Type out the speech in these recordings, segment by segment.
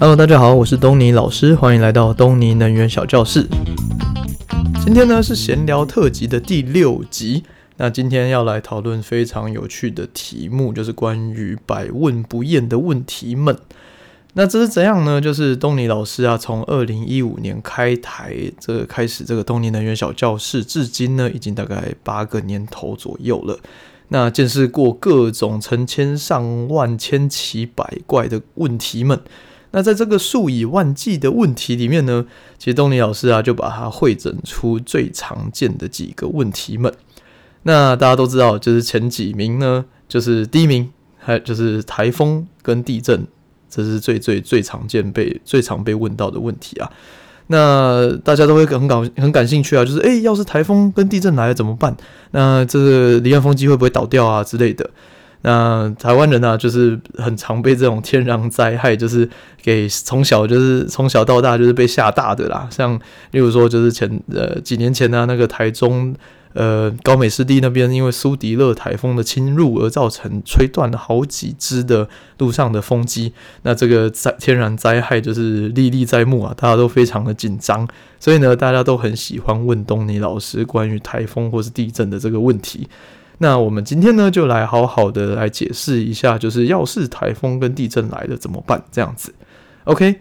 Hello，大家好，我是东尼老师，欢迎来到东尼能源小教室。今天呢是闲聊特辑的第六集。那今天要来讨论非常有趣的题目，就是关于百问不厌的问题们。那这是怎样呢？就是东尼老师啊，从二零一五年开台，这个开始这个东尼能源小教室，至今呢已经大概八个年头左右了。那见识过各种成千上万、千奇百怪的问题们。那在这个数以万计的问题里面呢，其实东尼老师啊就把它会诊出最常见的几个问题们。那大家都知道，就是前几名呢，就是第一名，还就是台风跟地震，这是最最最常见被最常被问到的问题啊。那大家都会很感很感兴趣啊，就是诶，要是台风跟地震来了怎么办？那这个离岸风机会不会倒掉啊之类的？那台湾人呢、啊，就是很常被这种天然灾害，就是给从小就是从小到大就是被吓大的啦。像例如说，就是前呃几年前呢、那个台中呃高美湿地那边，因为苏迪勒台风的侵入而造成吹断了好几只的路上的风机。那这个灾天然灾害就是历历在目啊，大家都非常的紧张，所以呢，大家都很喜欢问东尼老师关于台风或是地震的这个问题。那我们今天呢，就来好好的来解释一下，就是要是台风跟地震来了怎么办？这样子，OK。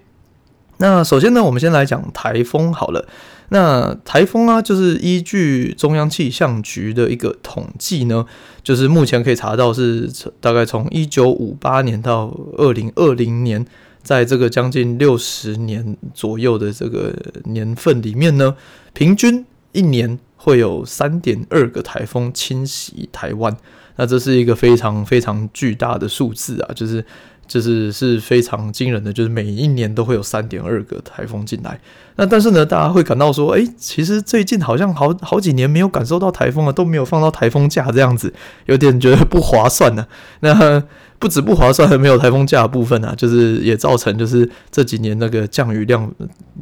那首先呢，我们先来讲台风好了。那台风啊，就是依据中央气象局的一个统计呢，就是目前可以查到是大概从一九五八年到二零二零年，在这个将近六十年左右的这个年份里面呢，平均一年。会有三点二个台风侵袭台湾，那这是一个非常非常巨大的数字啊，就是就是是非常惊人的，就是每一年都会有三点二个台风进来。那但是呢，大家会感到说，诶，其实最近好像好好几年没有感受到台风了，都没有放到台风假这样子，有点觉得不划算呢、啊。那不止不划算，还没有台风假的部分啊，就是也造成就是这几年那个降雨量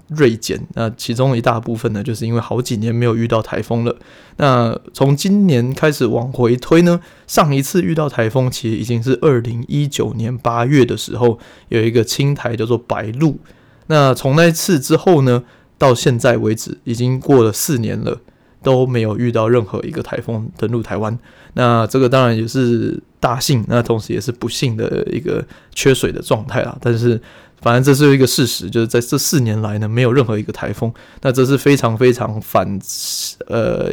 锐减。那其中一大部分呢，就是因为好几年没有遇到台风了。那从今年开始往回推呢，上一次遇到台风其实已经是二零一九年八月的时候，有一个青台叫做白露。那从那次之后呢，到现在为止已经过了四年了。都没有遇到任何一个台风登陆台湾，那这个当然也是大幸，那同时也是不幸的一个缺水的状态啊。但是。反正这是一个事实，就是在这四年来呢，没有任何一个台风。那这是非常非常反，呃，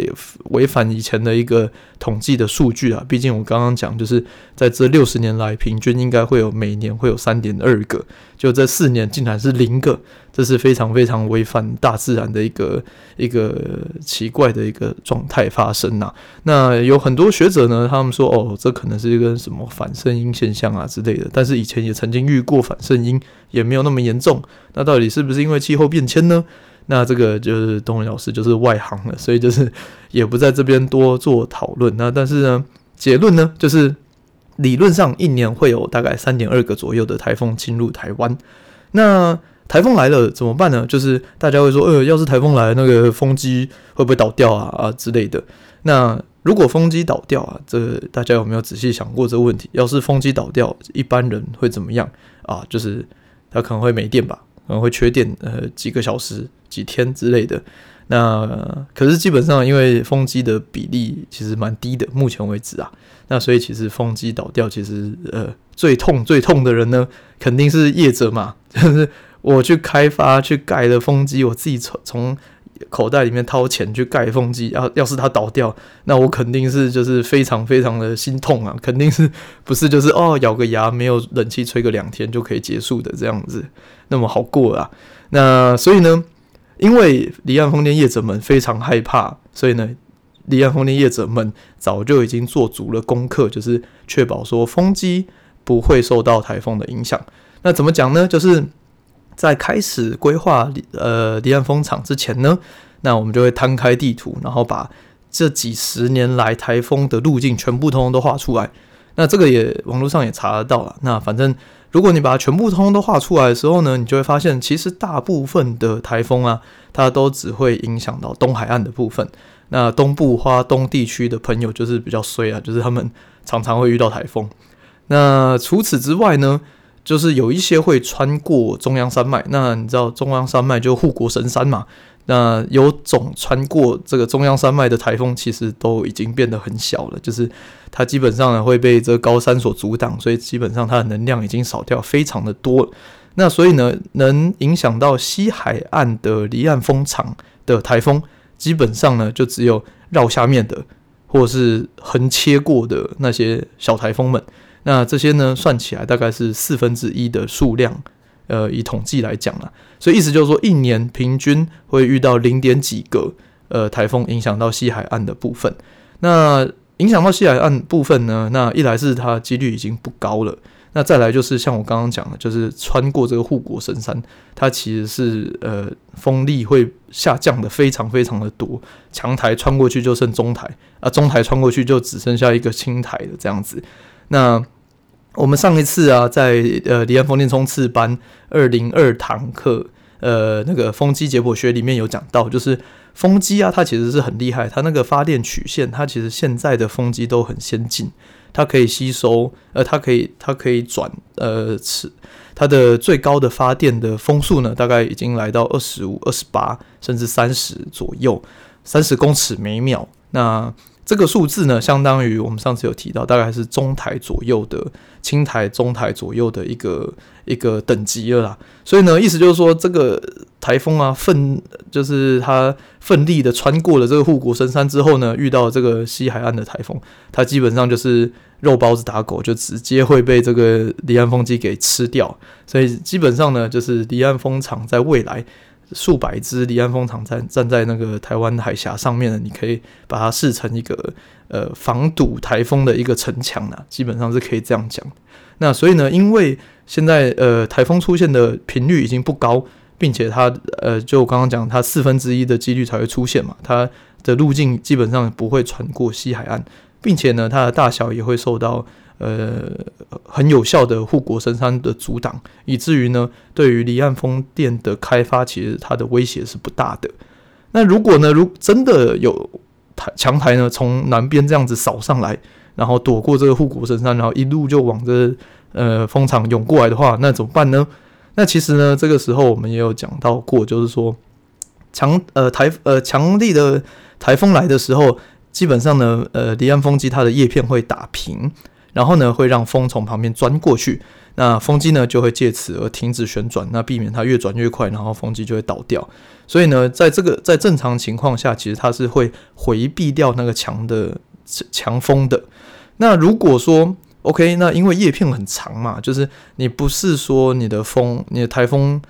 违反以前的一个统计的数据啊。毕竟我刚刚讲，就是在这六十年来，平均应该会有每年会有三点二个，就这四年竟然是零个，这是非常非常违反大自然的一个一个奇怪的一个状态发生呐、那有很多学者呢，他们说哦，这可能是一个什么反声音现象啊之类的。但是以前也曾经遇过反声音。也没有那么严重，那到底是不是因为气候变迁呢？那这个就是东文老师就是外行了，所以就是也不在这边多做讨论。那但是呢，结论呢就是理论上一年会有大概三点二个左右的台风侵入台湾。那台风来了怎么办呢？就是大家会说，呃，要是台风来，那个风机会不会倒掉啊啊之类的？那如果风机倒掉啊，这大家有没有仔细想过这个问题？要是风机倒掉，一般人会怎么样啊？就是。他可能会没电吧，可能会缺电，呃，几个小时、几天之类的。那、可是基本上，因为风机的比例其实蛮低的，目前为止啊，那所以其实风机倒掉，其实呃最痛最痛的人呢，肯定是业者嘛，就是我去开发去盖的风机，我自己从从。口袋里面掏钱去盖风机，要要是它倒掉，那我肯定是就是非常非常的心痛啊，肯定是不是就是哦咬个牙没有冷气吹个两天就可以结束的这样子，那么好过啊？那所以呢，因为离岸风电业者们非常害怕，所以呢，离岸风电业者们早就已经做足了功课，就是确保说风机不会受到台风的影响。那怎么讲呢？就是。在开始规划呃离岸风场之前呢，那我们就会摊开地图，然后把这几十年来台风的路径全部通通都画出来。那这个也网络上也查得到了。那反正如果你把它全部通通都画出来的时候呢，你就会发现，其实大部分的台风啊，它都只会影响到东海岸的部分。那东部花东地区的朋友就是比较衰啊，就是他们常常会遇到台风。那除此之外呢？就是有一些会穿过中央山脉。那你知道中央山脉就护国神山嘛？那有种穿过这个中央山脉的台风，其实都已经变得很小了，就是它基本上呢会被这高山所阻挡，所以基本上它的能量已经少掉非常的多。那所以呢，能影响到西海岸的离岸风场的台风，基本上呢就只有绕下面的，或是横切过的那些小台风们。那这些呢算起来大概是四分之一的数量。呃，以统计来讲啊，所以意思就是说，一年平均会遇到零点几个呃台风影响到西海岸的部分。那影响到西海岸部分呢，那一来是它几率已经不高了，那再来就是像我刚刚讲的，就是穿过这个护国神山，它其实是呃风力会下降的非常非常的多，强台穿过去就剩中台啊，中台穿过去就只剩下一个轻台的这样子。那我们上一次啊，在呃离岸风电冲刺班二零二堂课，呃那个风机解剖学里面有讲到，就是风机啊，它其实是很厉害，它那个发电曲线，它其实现在的风机都很先进，它可以吸收，呃，它可以它可以转，呃，是它的最高的发电的风速呢，大概已经来到二十五、二十八，甚至三十左右，三十公尺每秒，那。这个数字呢，相当于我们上次有提到，大概是中台左右的青台、中台左右的一个一个等级了啦。所以呢，意思就是说，这个台风啊，奋就是它奋力的穿过了这个护国神山之后呢，遇到这个西海岸的台风，它基本上就是肉包子打狗，就直接会被这个离岸风机给吃掉。所以基本上呢，就是离岸风场在未来。数百只离岸风场站站在那个台湾海峡上面呢，你可以把它视成一个呃防堵台风的一个城墙呢，基本上是可以这样讲。那所以呢，因为现在呃台风出现的频率已经不高，并且它呃就刚刚讲，它四分之一的几率才会出现嘛，它的路径基本上不会穿过西海岸，并且呢，它的大小也会受到。呃，很有效的护国神山的阻挡，以至于呢，对于离岸风电的开发，其实它的威胁是不大的。那如果呢，如真的有台强台呢，从南边这样子扫上来，然后躲过这个护国神山，然后一路就往这呃风场涌过来的话，那怎么办呢？那其实呢，这个时候我们也有讲到过，就是说强呃台呃强力的台风来的时候，基本上呢，呃离岸风机它的叶片会打平。然后呢，会让风从旁边钻过去，那风机呢就会借此而停止旋转，那避免它越转越快，然后风机就会倒掉。所以呢，在这个在正常情况下，其实它是会回避掉那个强的强风的。那如果说 OK，那因为叶片很长嘛，就是你不是说你的风，你的台风。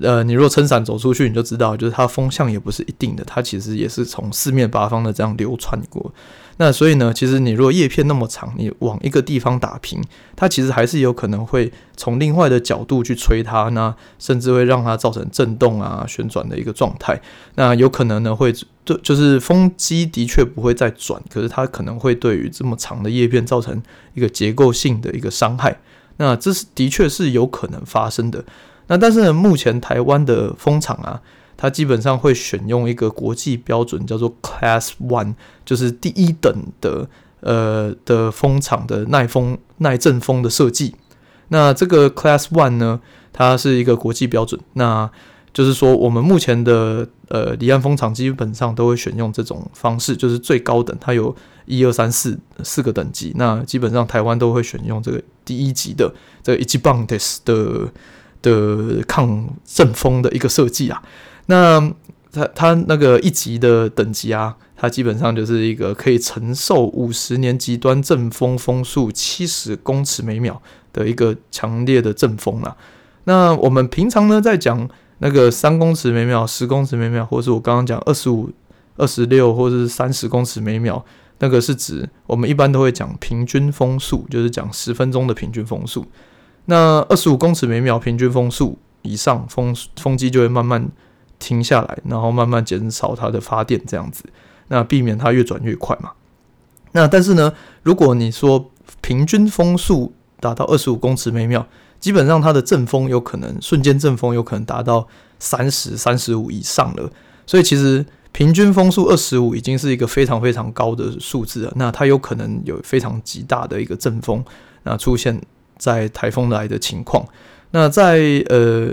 呃，你若撑伞走出去，你就知道，就是它风向也不是一定的，它其实也是从四面八方的这样流窜过。那所以呢，其实你若叶片那么长，你往一个地方打平，它其实还是有可能会从另外的角度去吹它，那甚至会让它造成震动啊、旋转的一个状态。那有可能呢会对，就是风机的确不会再转，可是它可能会对于这么长的叶片造成一个结构性的一个伤害。那这是的确是有可能发生的。那但是呢，目前台湾的风场啊，它基本上会选用一个国际标准，叫做 Class One，就是第一等的呃的风场的耐风耐阵风的设计。那这个 Class One 呢，它是一个国际标准，那就是说我们目前的呃离岸风场基本上都会选用这种方式，就是最高等，它有一二三四四个等级，那基本上台湾都会选用这个第一级的这个 Ichiban 的。的抗阵风的一个设计啊，那它它那个一级的等级啊，它基本上就是一个可以承受五十年极端阵风风速七十公尺每秒的一个强烈的阵风啊。那我们平常呢在讲那个三公尺每秒、十公尺每秒，或是我刚刚讲二十五、二十六，或者是三十公尺每秒，那个是指我们一般都会讲平均风速，就是讲十分钟的平均风速。那二十五公尺每秒平均风速以上，风风机就会慢慢停下来，然后慢慢减少它的发电，这样子，那避免它越转越快嘛。那但是呢，如果你说平均风速达到二十五公尺每秒，基本上它的阵风有可能瞬间阵风有可能达到三十、三十五以上了。所以其实平均风速二十五已经是一个非常非常高的数字了。那它有可能有非常极大的一个阵风那出现。在台风来的情况。那在呃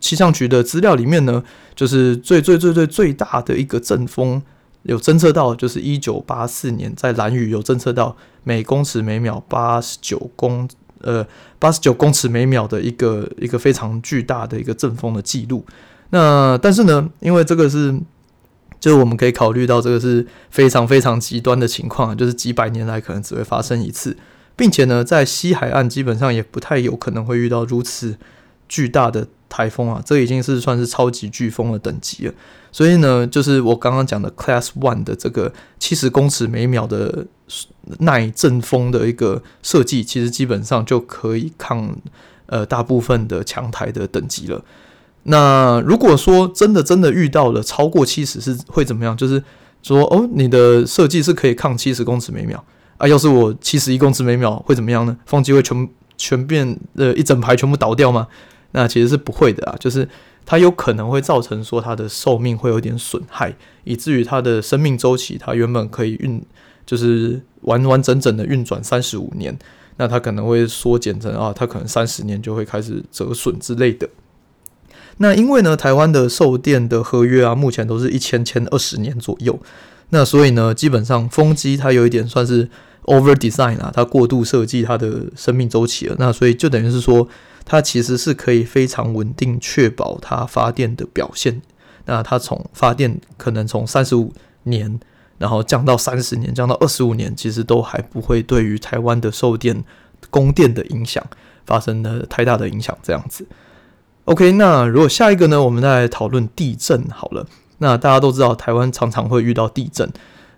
气象局的资料里面呢，就是最最最最最大的一个阵风有侦测到，就是一九八四年在蓝屿有侦测到每公尺每秒八十九公呃八十九公尺每秒的一个一个非常巨大的一个阵风的记录。那但是呢，因为这个是，就是我们可以考虑到这个是非常非常极端的情况，就是几百年来可能只会发生一次，并且呢，在西海岸基本上也不太有可能会遇到如此巨大的台风啊，这已经是算是超级飓风的等级了。所以呢，就是我刚刚讲的 Class One 的这个七十公尺每秒的耐阵风的一个设计，其实基本上就可以抗呃大部分的强台的等级了。那如果说真的真的遇到了超过七十是会怎么样？就是说哦，你的设计是可以抗七十公尺每秒啊。要是我七十一公尺每秒会怎么样呢？风机会全全变呃一整排全部倒掉吗？那其实是不会的啊，就是它有可能会造成说它的寿命会有点损害，以至于它的生命周期它原本可以运就是完完整整的运转三十五年，那它可能会缩减成啊，它可能三十年就会开始折损之类的。那因为呢，台湾的售电的合约啊，目前都是一千签二十年左右。那所以呢，基本上风机它有一点算是 over design 啊，它过度设计它的生命周期了。那所以就等于是说，它其实是可以非常稳定确保它发电的表现。那它从发电可能从三十五年，然后降到三十年，降到二十五年，其实都还不会对于台湾的售电供电的影响发生了太大的影响，这样子。OK，那如果下一个呢，我们再来讨论地震好了。那大家都知道，台湾常常会遇到地震。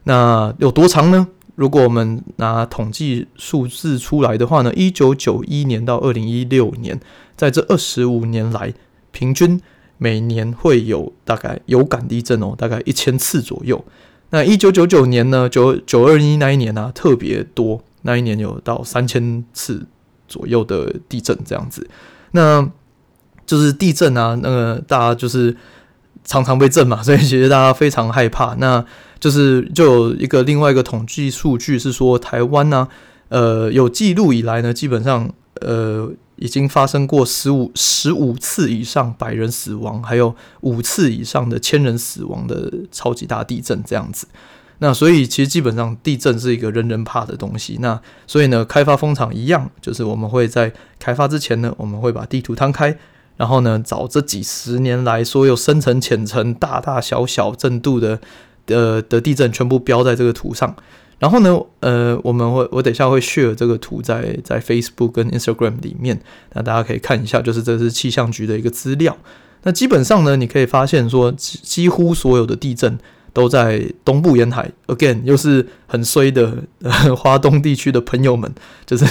那有多长呢？如果我们拿统计数字出来的话呢，一九九一年到二零一六年，在这二十五年来，平均每年会有大概有感地震哦，大概一千次左右。那一九九九年呢，九九二一那一年呢，啊，特别多，那一年有到三千次左右的地震这样子。那就是地震啊，那个大家就是常常被震嘛，所以其实大家非常害怕。那就是就有一个另外一个统计数据是说，台湾呢、呃，有记录以来呢，基本上呃已经发生过十五十五次以上百人死亡，还有五次以上的千人死亡的超级大地震这样子。那所以其实基本上地震是一个人人怕的东西。那所以呢，开发风场一样，就是我们会在开发之前呢，我们会把地图摊开。然后呢，找这几十年来所有深层、浅层、大大小小震度的的的地震全部标在这个图上。然后呢，呃，我们会我等一下会 share 这个图在在 Facebook 跟 Instagram 里面，那大家可以看一下，就是这是气象局的一个资料。那基本上呢，你可以发现说，几乎所有的地震都在东部沿海。Again，又是很衰的，呃，花东地区的朋友们，就是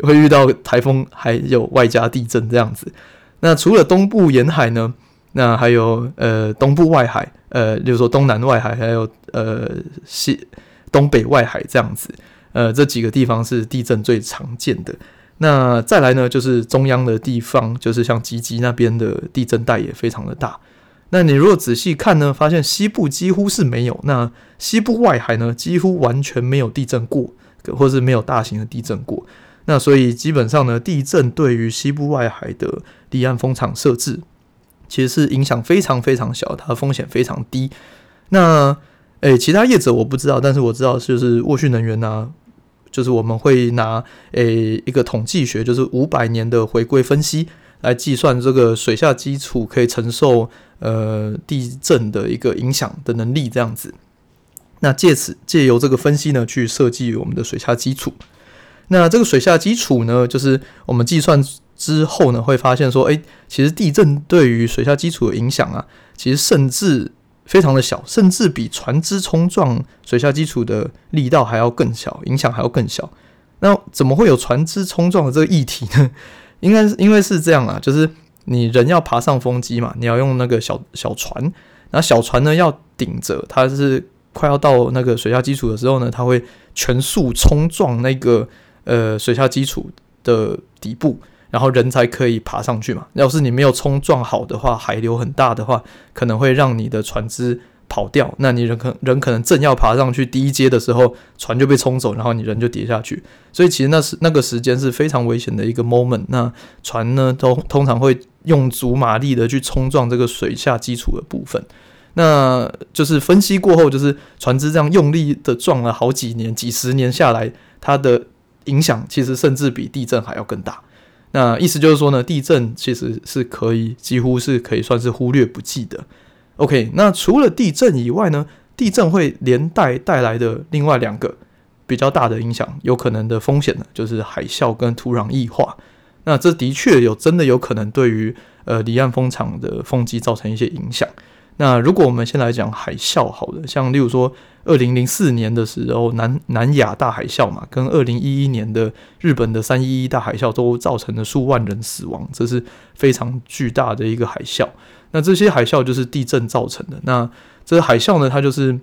会遇到台风，还有外加地震这样子。那除了东部沿海呢？那还有呃东部外海，呃，比如说东南外海，还有呃西东北外海这样子，呃，这几个地方是地震最常见的。那再来呢，就是中央的地方，就是像吉吉那边的地震带也非常的大。那你如果仔细看呢，发现西部几乎是没有，那西部外海呢，几乎完全没有地震过，或是没有大型的地震过。那所以基本上呢，地震对于西部外海的离岸风场设置，其实是影响非常非常小，它的风险非常低。那诶、其他业者我不知道，但是我知道就是沃旭能源呢、就是我们会拿诶、一个统计学，就是五百年的回归分析来计算这个水下基础可以承受呃地震的一个影响的能力这样子。那借此借由这个分析呢，去设计我们的水下基础。那这个水下基础呢，就是我们计算之后呢，会发现说，哎，其实地震对于水下基础的影响啊，其实甚至非常的小，甚至比船只冲撞水下基础的力道还要更小，影响还要更小。那怎么会有船只冲撞的这个议题呢？应该是因为是这样啊，就是你人要爬上风机嘛，你要用那个小小船，然后小船呢要顶着，它是快要到那个水下基础的时候呢，它会全速冲撞那个。呃，水下基础的底部，然后人才可以爬上去嘛。要是你没有冲撞好的话，海流很大的话，可能会让你的船只跑掉，那你人可人可能正要爬上去第一阶的时候，船就被冲走，然后你人就跌下去。所以其实那是那个时间是非常危险的一个 moment。那船呢，都通常会用足马力的去冲撞这个水下基础的部分。那就是分析过后，就是船只这样用力的撞了好几年、几十年下来，它的影响其实甚至比地震还要更大。那意思就是说呢，地震其实是可以几乎是可以算是忽略不计的。OK，那除了地震以外呢，地震会连带带来的另外两个比较大的影响，有可能的风险呢，就是海啸跟土壤异化。那这的确有真的有可能对于呃离岸风场的风机造成一些影响。那如果我们先来讲海啸好了，像例如说二零零四年的时候南南亚大海啸嘛，跟二零一一年的日本的三一一大海啸都造成了数万人死亡，这是非常巨大的一个海啸。那这些海啸就是地震造成的。那这个海啸呢，它就是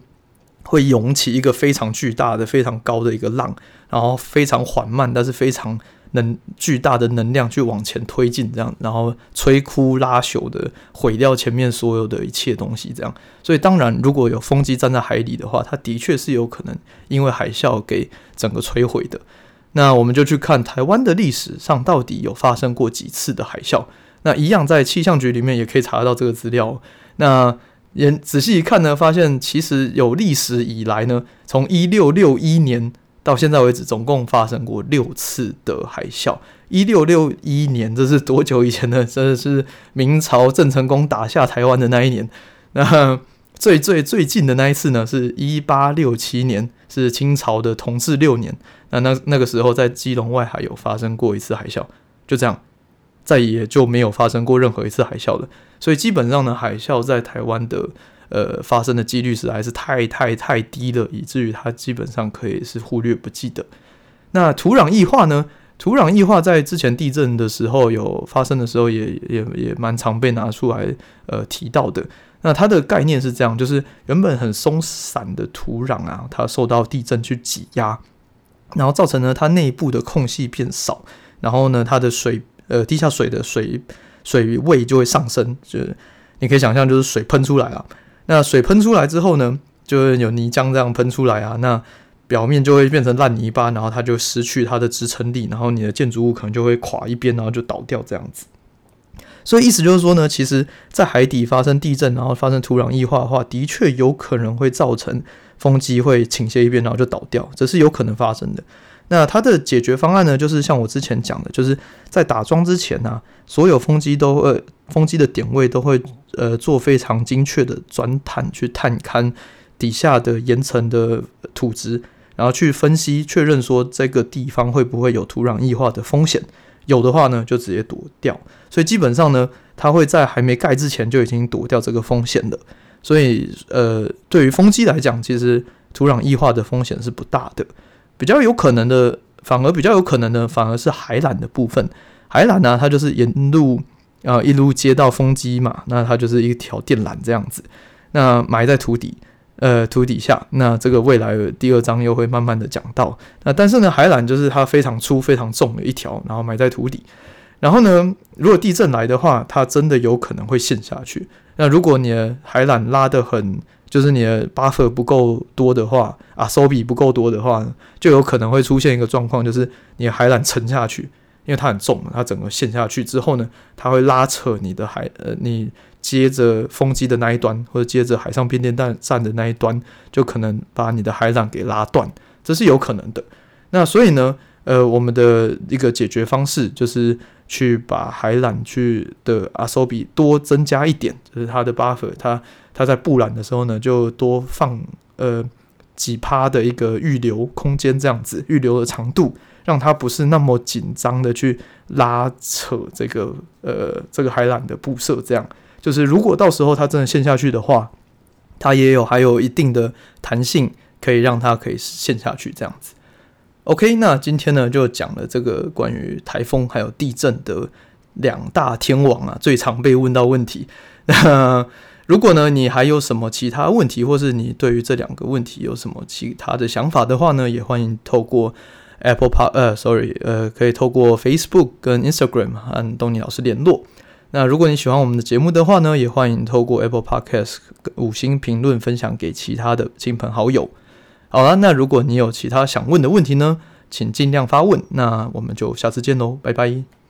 会涌起一个非常巨大的、非常高的一个浪，然后非常缓慢，但是非常。能巨大的能量去往前推进，这样，然后摧枯拉朽的毁掉前面所有的一切东西，这样。所以，当然，如果有风机站在海里的话，它的确是有可能因为海啸给整个摧毁的。那我们就去看台湾的历史上到底有发生过几次的海啸。那一样在气象局里面也可以查得到这个资料。那也仔细一看呢，发现其实有历史以来呢，从一六六一年。到现在为止，总共发生过六次的海啸。一六六一年，这是多久以前呢？这是明朝郑成功打下台湾的那一年。那最最最近的那一次呢，是一八六七年，是清朝的同治六年。那那那个时候，在基隆外海有发生过一次海啸，就这样，再也就没有发生过任何一次海啸了。所以基本上呢，海啸在台湾的。呃，发生的几率实在是太太太低了，以至于它基本上可以是忽略不计的。那土壤异化呢？土壤异化在之前地震的时候有发生的时候也，也也蛮常被拿出来呃提到的。那它的概念是这样，就是原本很松散的土壤啊，它受到地震去挤压，然后造成了它内部的空隙变少，然后呢，它的水呃地下水的水水位就会上升，就是你可以想象，就是水喷出来了。那水喷出来之后呢，就会有泥浆这样喷出来啊，那表面就会变成烂泥巴，然后它就失去它的支撑力，然后你的建筑物可能就会垮一边，然后就倒掉这样子。所以意思就是说呢，其实，在海底发生地震，然后发生土壤异化的话，的确有可能会造成风机会倾斜一边，然后就倒掉，这是有可能发生的。那它的解决方案呢，就是像我之前讲的，就是在打桩之前呢、所有风机都呃，风机的点位都会呃做非常精确的钻探，去探勘底下的岩层的土质，然后去分析确认说这个地方会不会有土壤异化的风险，有的话呢就直接躲掉。所以基本上呢，它会在还没盖之前就已经躲掉这个风险了。所以呃，对于风机来讲，其实土壤异化的风险是不大的。比较有可能的，反而比较有可能的，反而是海缆的部分。海缆呢，它就是沿路啊、一路接到风机嘛，那它就是一条电缆这样子，那埋在土底，呃土底下。那这个未来第二章又会慢慢的讲到。那但是呢，海缆就是它非常粗、非常重的一条，然后埋在土底。然后呢，如果地震来的话，它真的有可能会陷下去。那如果你的海缆拉得很。就是你的 buffer 不够多的话，啊，收比不够多的话，就有可能会出现一个状况，就是你的海缆沉下去，因为它很重，它整个陷下去之后呢，它会拉扯你的海，呃，你接着风机的那一端，或者接着海上变电站站的那一端，就可能把你的海缆给拉断，这是有可能的。那所以呢，呃，我们的一个解决方式就是去把海缆去的阿收比多增加一点，就是它的 buffer，它。它在布缆的时候呢，就多放呃几趴的一个预留空间，这样子预留的长度，让它不是那么紧张的去拉扯这个呃这个海缆的布设。这样就是如果到时候它真的陷下去的话，它也有还有一定的弹性，可以让它可以陷下去这样子。OK，那今天呢就讲了这个关于台风还有地震的两大天王啊，最常被问到问题。如果呢，你还有什么其他问题，或是你对于这两个问题有什么其他的想法的话呢，也欢迎透过 Apple Park 呃，sorry，呃，可以透过 Facebook 跟 Instagram 和东尼老师联络。那如果你喜欢我们的节目的话呢，也欢迎透过 Apple Podcast 五星评论分享给其他的亲朋好友。好了，那如果你有其他想问的问题呢，请尽量发问。那我们就下次见喽，拜拜。